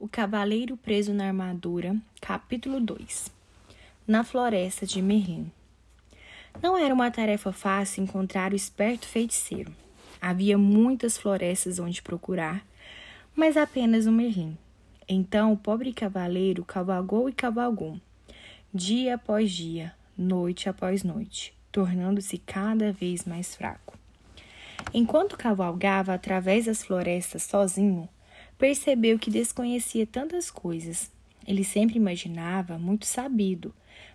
O Cavaleiro Preso na Armadura, capítulo 2 Na Floresta de Merlin Não era uma tarefa fácil encontrar o esperto feiticeiro. Havia muitas florestas onde procurar, mas apenas um Merlin. Então o pobre cavaleiro cavalgou e cavalgou, dia após dia, noite após noite, tornando-se cada vez mais fraco. Enquanto cavalgava através das florestas sozinho, percebeu que desconhecia tantas coisas. Ele sempre imaginava muito sabido,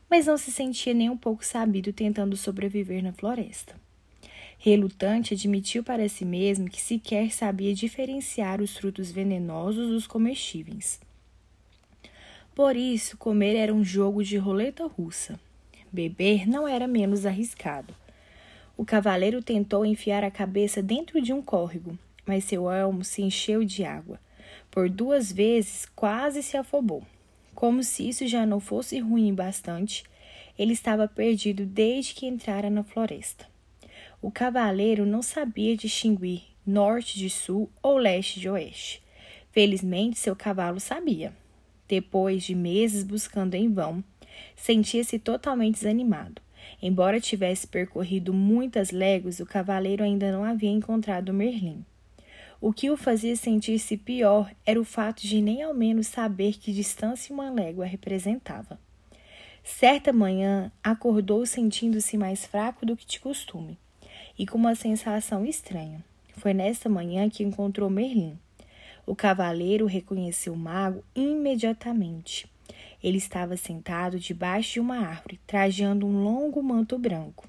mas não se sentia nem um pouco sabido tentando sobreviver na floresta. Relutante, admitiu para si mesmo que sequer sabia diferenciar os frutos venenosos dos comestíveis. Por isso, comer era um jogo de roleta russa. Beber não era menos arriscado. O cavaleiro tentou enfiar a cabeça dentro de um córrego, mas seu elmo se encheu de água. Por duas vezes quase se afobou. Como se isso já não fosse ruim bastante, ele estava perdido desde que entrara na floresta. O cavaleiro não sabia distinguir norte de sul ou leste de oeste. Felizmente, seu cavalo sabia. Depois de meses buscando em vão, sentia-se totalmente desanimado. Embora tivesse percorrido muitas léguas, o cavaleiro ainda não havia encontrado Merlin. O que o fazia sentir-se pior era o fato de nem ao menos saber que distância uma légua representava. Certa manhã, acordou sentindo-se mais fraco do que de costume e com uma sensação estranha. Foi nesta manhã que encontrou Merlin. O cavaleiro reconheceu o mago imediatamente. Ele estava sentado debaixo de uma árvore, trajando um longo manto branco.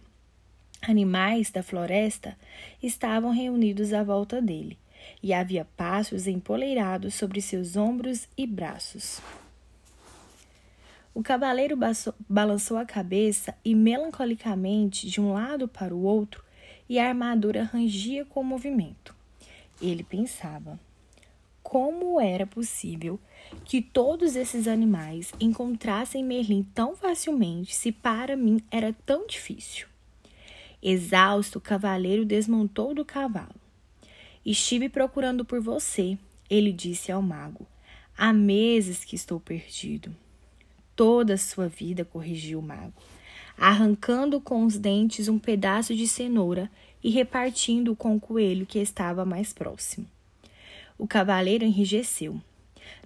Animais da floresta estavam reunidos à volta dele e havia passos empoleirados sobre seus ombros e braços. O cavaleiro balançou a cabeça e, melancolicamente, de um lado para o outro, e a armadura rangia com o movimento. Ele pensava: como era possível que todos esses animais encontrassem Merlin tão facilmente se para mim era tão difícil? Exausto, o cavaleiro desmontou do cavalo. Estive procurando por você, ele disse ao mago. Há meses que estou perdido. Toda a sua vida, corrigiu o mago, arrancando com os dentes um pedaço de cenoura e repartindo com o coelho que estava mais próximo. O cavaleiro enrijeceu.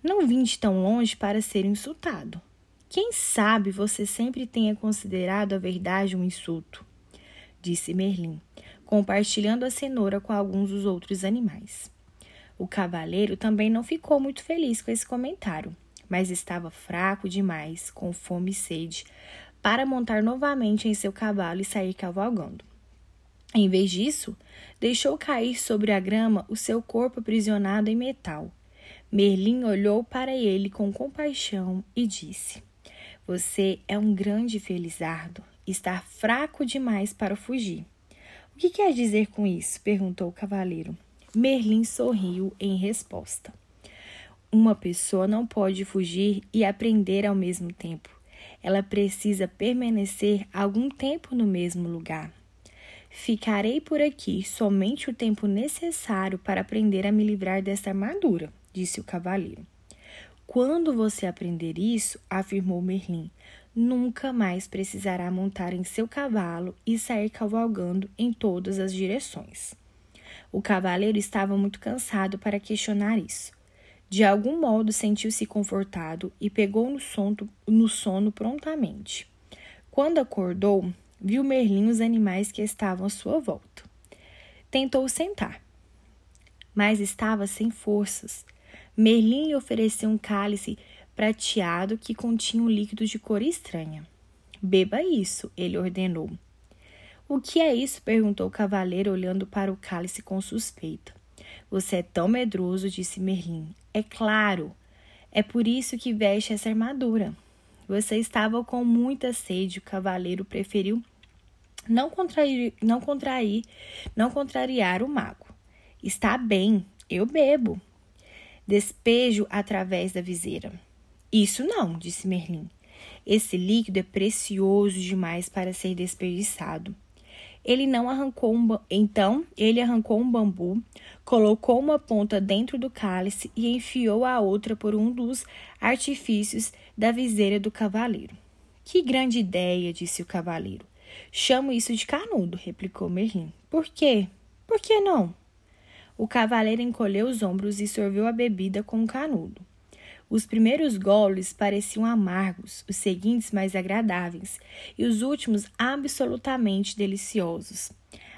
Não vim de tão longe para ser insultado. Quem sabe você sempre tenha considerado a verdade um insulto, disse Merlin, compartilhando a cenoura com alguns dos outros animais. O cavaleiro também não ficou muito feliz com esse comentário, mas estava fraco demais, com fome e sede, para montar novamente em seu cavalo e sair cavalgando. Em vez disso, deixou cair sobre a grama o seu corpo aprisionado em metal. Merlin olhou para ele com compaixão e disse: Você é um grande felizardo, está fraco demais para fugir. O que quer dizer com isso? perguntou o cavaleiro. Merlin sorriu em resposta. Uma pessoa não pode fugir e aprender ao mesmo tempo. Ela precisa permanecer algum tempo no mesmo lugar. Ficarei por aqui somente o tempo necessário para aprender a me livrar desta armadura, disse o cavaleiro. Quando você aprender isso, afirmou Merlin, nunca mais precisará montar em seu cavalo e sair cavalgando em todas as direções. O cavaleiro estava muito cansado para questionar isso. De algum modo sentiu-se confortado e pegou no sono, no sono prontamente. Quando acordou, viu Merlin os animais que estavam à sua volta. Tentou sentar, mas estava sem forças. Merlin lhe ofereceu um cálice prateado que continha um líquido de cor estranha. Beba isso, ele ordenou. O que é isso? perguntou o cavaleiro, olhando para o cálice com suspeita. Você é tão medroso, disse Merlin. É claro. É por isso que veste essa armadura. Você estava com muita sede, o cavaleiro preferiu não contrair, não contrair, não contrariar o mago. Está bem, eu bebo. Despejo através da viseira. Isso não, disse Merlin. Esse líquido é precioso demais para ser desperdiçado. ele não arrancou um então ele arrancou um bambu, colocou uma ponta dentro do cálice e enfiou a outra por um dos artifícios da viseira do cavaleiro. Que grande ideia, disse o cavaleiro. Chamo isso de canudo, replicou Merlin. Por quê? Por que não? O cavaleiro encolheu os ombros e sorveu a bebida com um canudo. Os primeiros goles pareciam amargos, os seguintes mais agradáveis e os últimos absolutamente deliciosos.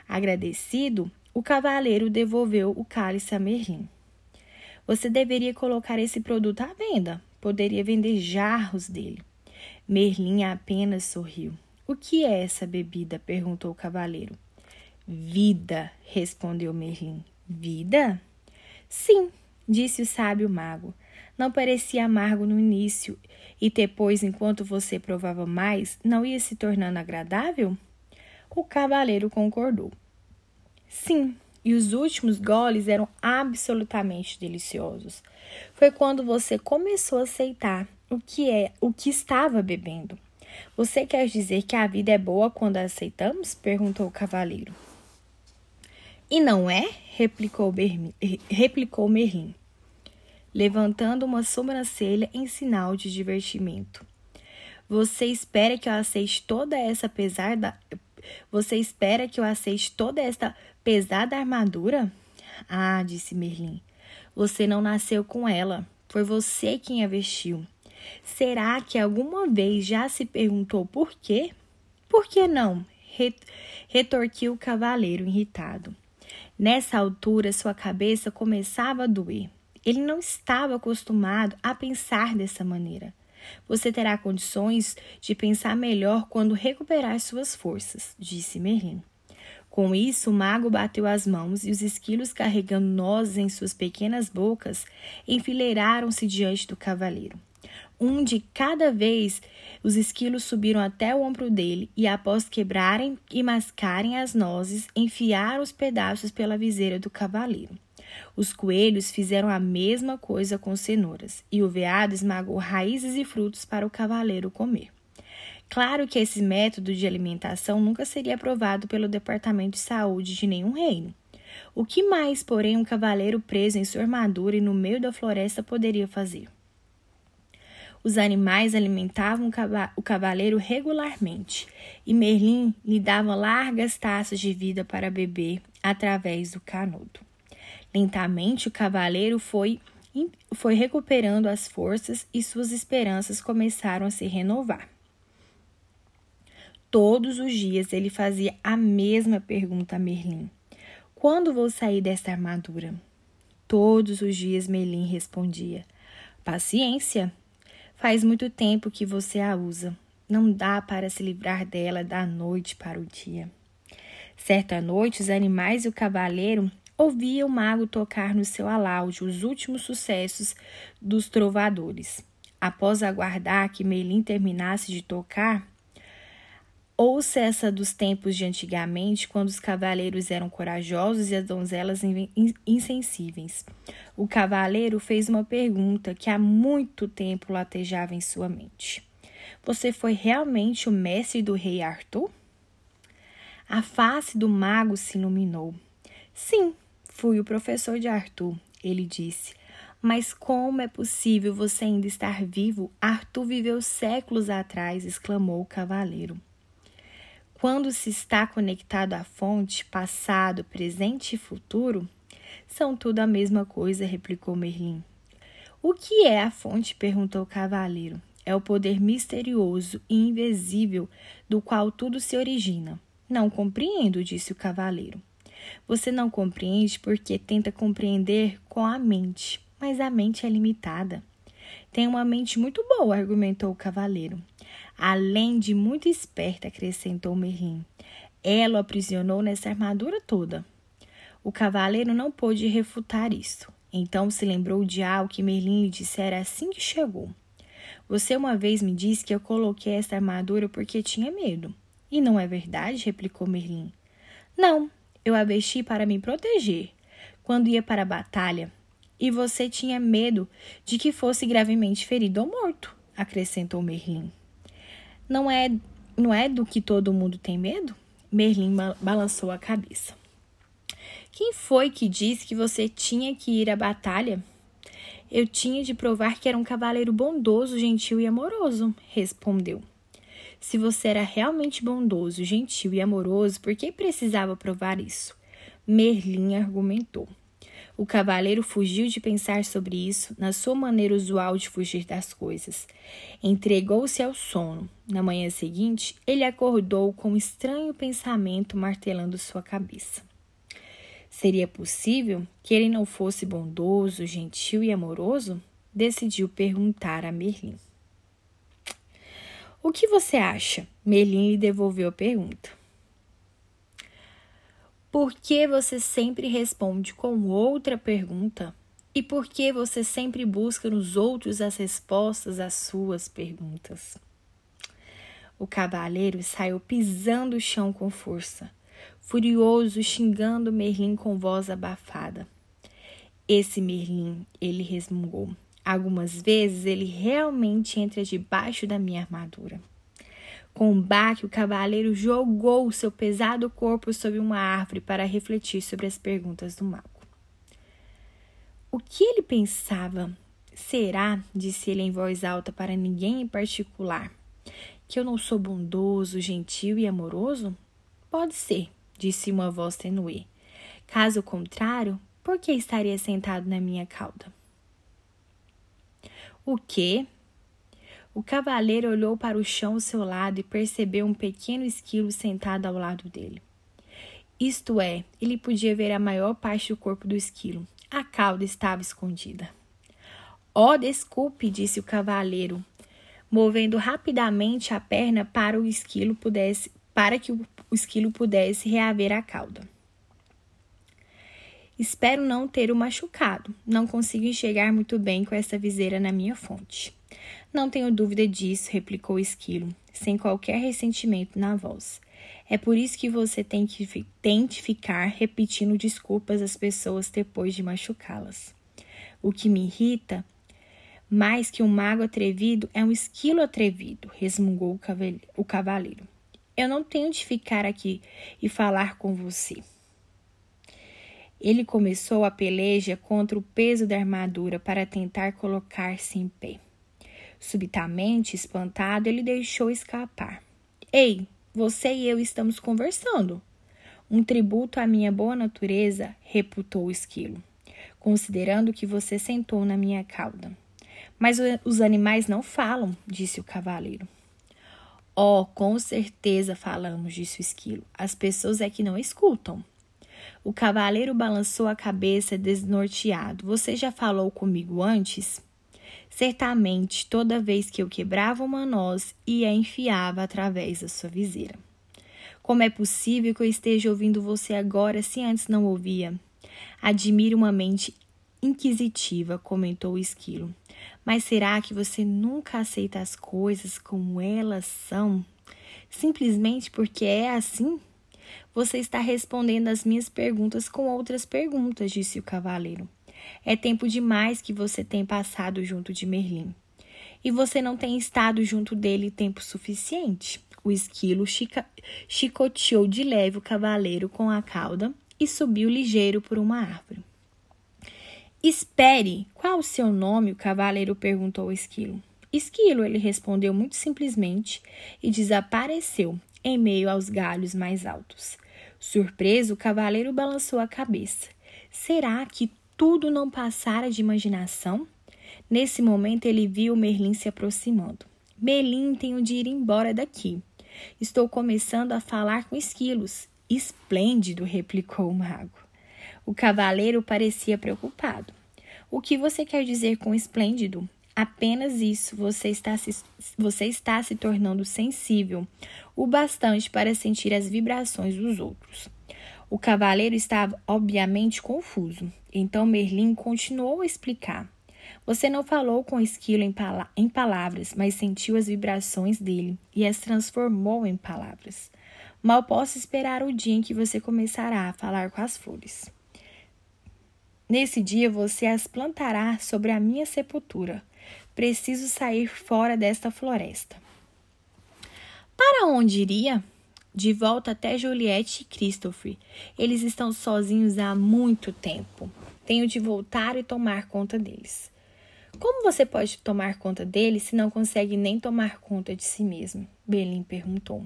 Agradecido, o cavaleiro devolveu o cálice a Merlin. Você deveria colocar esse produto à venda. Poderia vender jarros dele. Merlin apenas sorriu. O que é essa bebida? perguntou o cavaleiro. Vida, respondeu Merlin. Vida? Sim, disse o sábio mago. Não parecia amargo no início, e depois, enquanto você provava mais, não ia se tornando agradável? O cavaleiro concordou. Sim, e os últimos goles eram absolutamente deliciosos. Foi quando você começou a aceitar o que é, o que estava bebendo. Você quer dizer que a vida é boa quando a aceitamos? perguntou o cavaleiro. E não é? replicou, Bermin, replicou Merlin, levantando uma sobrancelha em sinal de divertimento. Você espera que eu aceite toda essa pesada Você espera que eu aceite toda esta pesada armadura? Ah, disse Merlin. Você não nasceu com ela. Foi você quem a vestiu. Será que alguma vez já se perguntou por quê? Por que não? Retorquiu o cavaleiro irritado. Nessa altura, sua cabeça começava a doer. Ele não estava acostumado a pensar dessa maneira. Você terá condições de pensar melhor quando recuperar suas forças, disse Merlin. Com isso, o mago bateu as mãos e os esquilos, carregando nozes em suas pequenas bocas, enfileiraram-se diante do cavaleiro. Um de cada vez, os esquilos subiram até o ombro dele e, após quebrarem e mascarem as nozes, enfiaram os pedaços pela viseira do cavaleiro. Os coelhos fizeram a mesma coisa com cenouras, e o veado esmagou raízes e frutos para o cavaleiro comer. Claro que esse método de alimentação nunca seria aprovado pelo Departamento de Saúde de nenhum reino. O que mais, porém, um cavaleiro preso em sua armadura e no meio da floresta poderia fazer? Os animais alimentavam o cavaleiro regularmente, e Merlin lhe dava largas taças de vida para beber através do canudo. Lentamente o cavaleiro foi, foi recuperando as forças e suas esperanças começaram a se renovar. Todos os dias ele fazia a mesma pergunta a Merlin: Quando vou sair desta armadura? Todos os dias Merlin respondia: Paciência, Faz muito tempo que você a usa. Não dá para se livrar dela da noite para o dia. Certa noite, os animais e o cavaleiro ouviam o mago tocar no seu aláudio os últimos sucessos dos trovadores. Após aguardar que Melin terminasse de tocar, Ouça essa dos tempos de antigamente, quando os cavaleiros eram corajosos e as donzelas insensíveis. O cavaleiro fez uma pergunta que há muito tempo latejava em sua mente. Você foi realmente o mestre do rei Arthur? A face do mago se iluminou. Sim, fui o professor de Arthur, ele disse. Mas como é possível você ainda estar vivo? Arthur viveu séculos atrás, exclamou o cavaleiro. Quando se está conectado à fonte, passado, presente e futuro, são tudo a mesma coisa, replicou Merlin. O que é a fonte? perguntou o cavaleiro. É o poder misterioso e invisível do qual tudo se origina. Não compreendo, disse o cavaleiro. Você não compreende porque tenta compreender com a mente, mas a mente é limitada. Tem uma mente muito boa, argumentou o cavaleiro. Além de muito esperta, acrescentou Merlin. Ela o aprisionou nessa armadura toda. O cavaleiro não pôde refutar isso. Então se lembrou de algo que Merlin lhe dissera assim que chegou. Você uma vez me disse que eu coloquei esta armadura porque tinha medo. E não é verdade? replicou Merlin. Não, eu a vesti para me proteger. Quando ia para a batalha, e você tinha medo de que fosse gravemente ferido ou morto, acrescentou Merlin. Não é, não é do que todo mundo tem medo? Merlin balançou a cabeça. Quem foi que disse que você tinha que ir à batalha? Eu tinha de provar que era um cavaleiro bondoso, gentil e amoroso, respondeu. Se você era realmente bondoso, gentil e amoroso, por que precisava provar isso? Merlin argumentou. O cavaleiro fugiu de pensar sobre isso, na sua maneira usual de fugir das coisas. Entregou-se ao sono. Na manhã seguinte, ele acordou com um estranho pensamento martelando sua cabeça. Seria possível que ele não fosse bondoso, gentil e amoroso? Decidiu perguntar a Merlin. O que você acha? Merlin lhe devolveu a pergunta. Por que você sempre responde com outra pergunta? E por que você sempre busca nos outros as respostas às suas perguntas? O cavaleiro saiu pisando o chão com força furioso, xingando Merlin com voz abafada. Esse Merlin, ele resmungou. Algumas vezes ele realmente entra debaixo da minha armadura. Com um baque, o cavaleiro jogou o seu pesado corpo sobre uma árvore para refletir sobre as perguntas do mago. O que ele pensava? Será, disse ele em voz alta para ninguém em particular, que eu não sou bondoso, gentil e amoroso? Pode ser, disse uma voz tenue. Caso contrário, por que estaria sentado na minha cauda? O quê? O cavaleiro olhou para o chão ao seu lado e percebeu um pequeno esquilo sentado ao lado dele. Isto é, ele podia ver a maior parte do corpo do esquilo. A cauda estava escondida. Oh, desculpe, disse o cavaleiro, movendo rapidamente a perna para o esquilo pudesse para que o esquilo pudesse reaver a cauda. Espero não ter o machucado. Não consigo enxergar muito bem com essa viseira na minha fonte. Não tenho dúvida disso, replicou o esquilo, sem qualquer ressentimento na voz. É por isso que você tem que tente ficar repetindo desculpas às pessoas depois de machucá-las. O que me irrita mais que um mago atrevido é um esquilo atrevido, resmungou o cavaleiro. Eu não tenho de ficar aqui e falar com você. Ele começou a peleja contra o peso da armadura para tentar colocar-se em pé. Subitamente, espantado, ele deixou escapar. Ei, você e eu estamos conversando. Um tributo à minha boa natureza, reputou o esquilo, considerando que você sentou na minha cauda. Mas os animais não falam, disse o cavaleiro. Oh, com certeza falamos, disse o esquilo. As pessoas é que não escutam. O cavaleiro balançou a cabeça desnorteado. Você já falou comigo antes? Certamente, toda vez que eu quebrava uma noz e a enfiava através da sua viseira. Como é possível que eu esteja ouvindo você agora se antes não ouvia? Admiro uma mente inquisitiva, comentou o esquilo. Mas será que você nunca aceita as coisas como elas são? Simplesmente porque é assim? Você está respondendo as minhas perguntas com outras perguntas, disse o cavaleiro. É tempo demais que você tem passado junto de Merlin. E você não tem estado junto dele tempo suficiente. O esquilo chica... chicoteou de leve o cavaleiro com a cauda e subiu ligeiro por uma árvore. Espere! Qual o seu nome? O cavaleiro perguntou ao esquilo. Esquilo, ele respondeu muito simplesmente e desapareceu em meio aos galhos mais altos. Surpreso, o cavaleiro balançou a cabeça. Será que tudo não passara de imaginação? Nesse momento, ele viu Merlin se aproximando. Merlin, tenho de ir embora daqui. Estou começando a falar com esquilos. Esplêndido, replicou o mago. O cavaleiro parecia preocupado. O que você quer dizer com esplêndido? Apenas isso, você está, se, você está se tornando sensível o bastante para sentir as vibrações dos outros. O cavaleiro estava obviamente confuso, então Merlin continuou a explicar. Você não falou com o esquilo em, pala em palavras, mas sentiu as vibrações dele e as transformou em palavras. Mal posso esperar o dia em que você começará a falar com as flores. Nesse dia você as plantará sobre a minha sepultura. Preciso sair fora desta floresta. Para onde iria? De volta até Juliette e Christopher. Eles estão sozinhos há muito tempo. Tenho de voltar e tomar conta deles. Como você pode tomar conta deles se não consegue nem tomar conta de si mesmo? Berlim perguntou.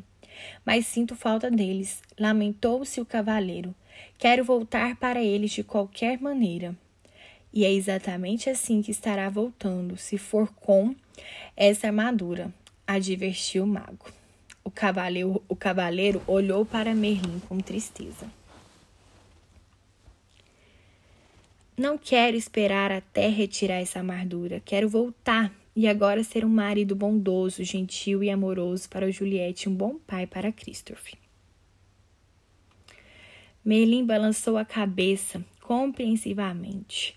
Mas sinto falta deles, lamentou-se o cavaleiro. Quero voltar para eles de qualquer maneira. E é exatamente assim que estará voltando, se for com essa armadura, advertiu o mago. O cavaleiro, o cavaleiro olhou para Merlin com tristeza. Não quero esperar até retirar essa armadura. Quero voltar e agora ser um marido bondoso, gentil e amoroso para Juliette um bom pai para Christopher. Merlin balançou a cabeça compreensivamente.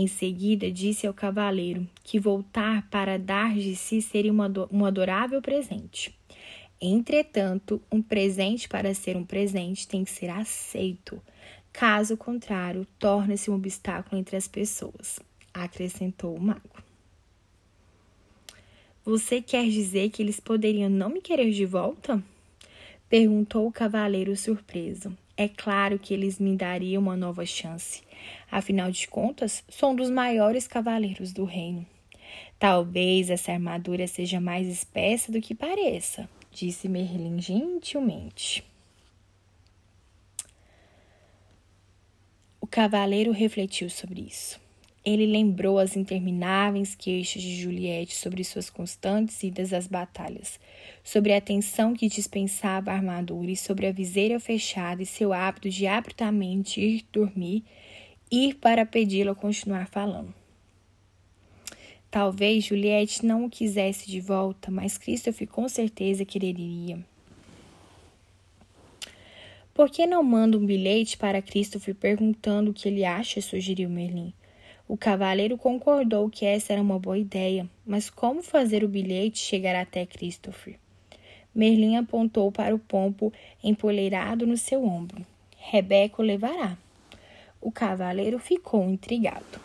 Em seguida, disse ao cavaleiro que voltar para dar de si seria um adorável presente. Entretanto, um presente para ser um presente tem que ser aceito. Caso contrário, torna-se um obstáculo entre as pessoas, acrescentou o mago. Você quer dizer que eles poderiam não me querer de volta? Perguntou o cavaleiro surpreso. É claro que eles me dariam uma nova chance. Afinal de contas, sou um dos maiores cavaleiros do reino. Talvez essa armadura seja mais espessa do que pareça, disse Merlin gentilmente. O cavaleiro refletiu sobre isso. Ele lembrou as intermináveis queixas de Juliette sobre suas constantes idas às batalhas, sobre a atenção que dispensava a armadura e sobre a viseira fechada e seu hábito de abruptamente ir dormir, ir para pedi-lo continuar falando. Talvez Juliette não o quisesse de volta, mas Christopher com certeza quereria. Por que não manda um bilhete para Christopher perguntando o que ele acha? sugeriu Merlin. O cavaleiro concordou que essa era uma boa ideia, mas como fazer o bilhete chegar até Christopher? Merlin apontou para o pombo empoleirado no seu ombro. Rebeca o levará. O cavaleiro ficou intrigado.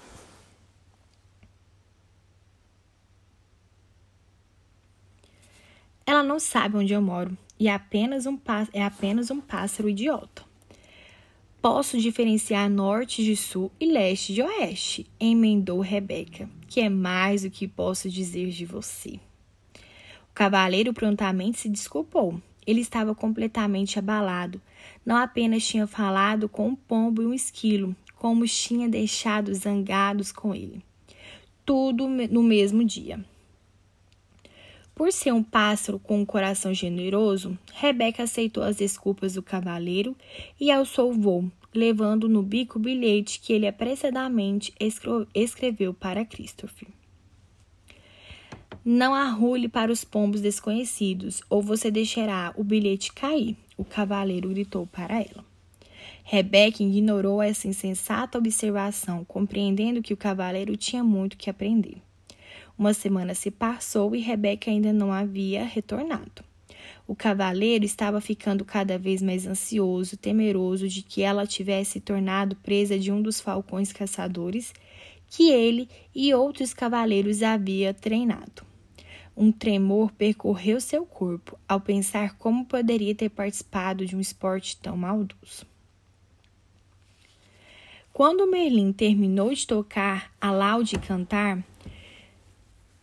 Ela não sabe onde eu moro, e é apenas um, é apenas um pássaro idiota. Posso diferenciar norte de sul e leste de oeste, emendou Rebeca, que é mais do que posso dizer de você. O cavaleiro prontamente se desculpou. Ele estava completamente abalado. Não apenas tinha falado com um pombo e um esquilo, como tinha deixado zangados com ele. Tudo no mesmo dia. Por ser um pássaro com um coração generoso, Rebeca aceitou as desculpas do cavaleiro e ao seu voo, levando no bico o bilhete que ele apressadamente escreveu para Christopher. Não arrule para os pombos desconhecidos, ou você deixará o bilhete cair, o cavaleiro gritou para ela. Rebeca ignorou essa insensata observação, compreendendo que o cavaleiro tinha muito que aprender. Uma semana se passou e Rebeca ainda não havia retornado. O cavaleiro estava ficando cada vez mais ansioso, temeroso de que ela tivesse tornado presa de um dos falcões caçadores que ele e outros cavaleiros havia treinado. Um tremor percorreu seu corpo ao pensar como poderia ter participado de um esporte tão maldoso. Quando Merlin terminou de tocar a laude e cantar,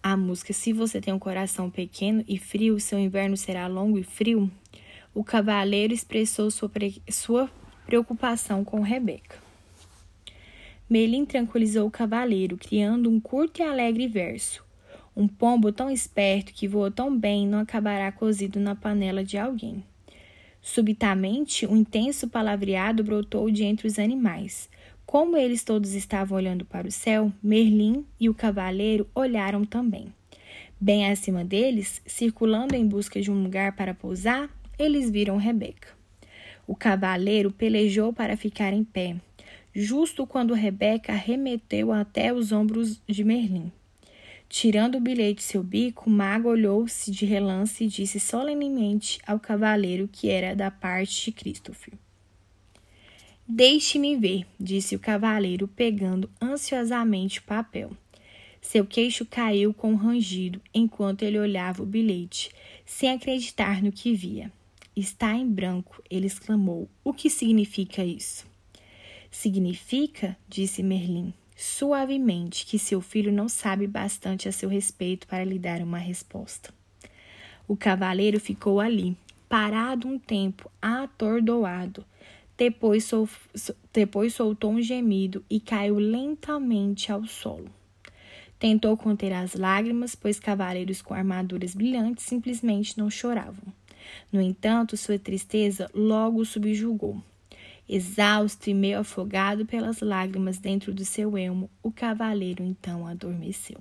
a música Se Você Tem um Coração Pequeno e Frio, Seu Inverno Será Longo e Frio, o cavaleiro expressou sua, pre... sua preocupação com Rebeca. Melin tranquilizou o cavaleiro, criando um curto e alegre verso. Um pombo tão esperto que voa tão bem não acabará cozido na panela de alguém. Subitamente, um intenso palavreado brotou de entre os animais. Como eles todos estavam olhando para o céu, Merlin e o cavaleiro olharam também. Bem acima deles, circulando em busca de um lugar para pousar, eles viram Rebeca. O cavaleiro pelejou para ficar em pé, justo quando Rebeca arremeteu até os ombros de Merlin. Tirando o bilhete de seu bico, mago olhou-se de relance e disse solenemente ao cavaleiro que era da parte de Christopher. Deixe-me ver, disse o cavaleiro, pegando ansiosamente o papel. Seu queixo caiu com um rangido enquanto ele olhava o bilhete, sem acreditar no que via. está em branco, ele exclamou. O que significa isso? Significa, disse Merlin, suavemente, que seu filho não sabe bastante a seu respeito para lhe dar uma resposta. O cavaleiro ficou ali, parado um tempo, atordoado. Depois, sol, depois soltou um gemido e caiu lentamente ao solo. Tentou conter as lágrimas, pois cavaleiros com armaduras brilhantes simplesmente não choravam. No entanto, sua tristeza logo o subjugou. Exausto e meio afogado pelas lágrimas dentro do seu elmo, o cavaleiro então adormeceu.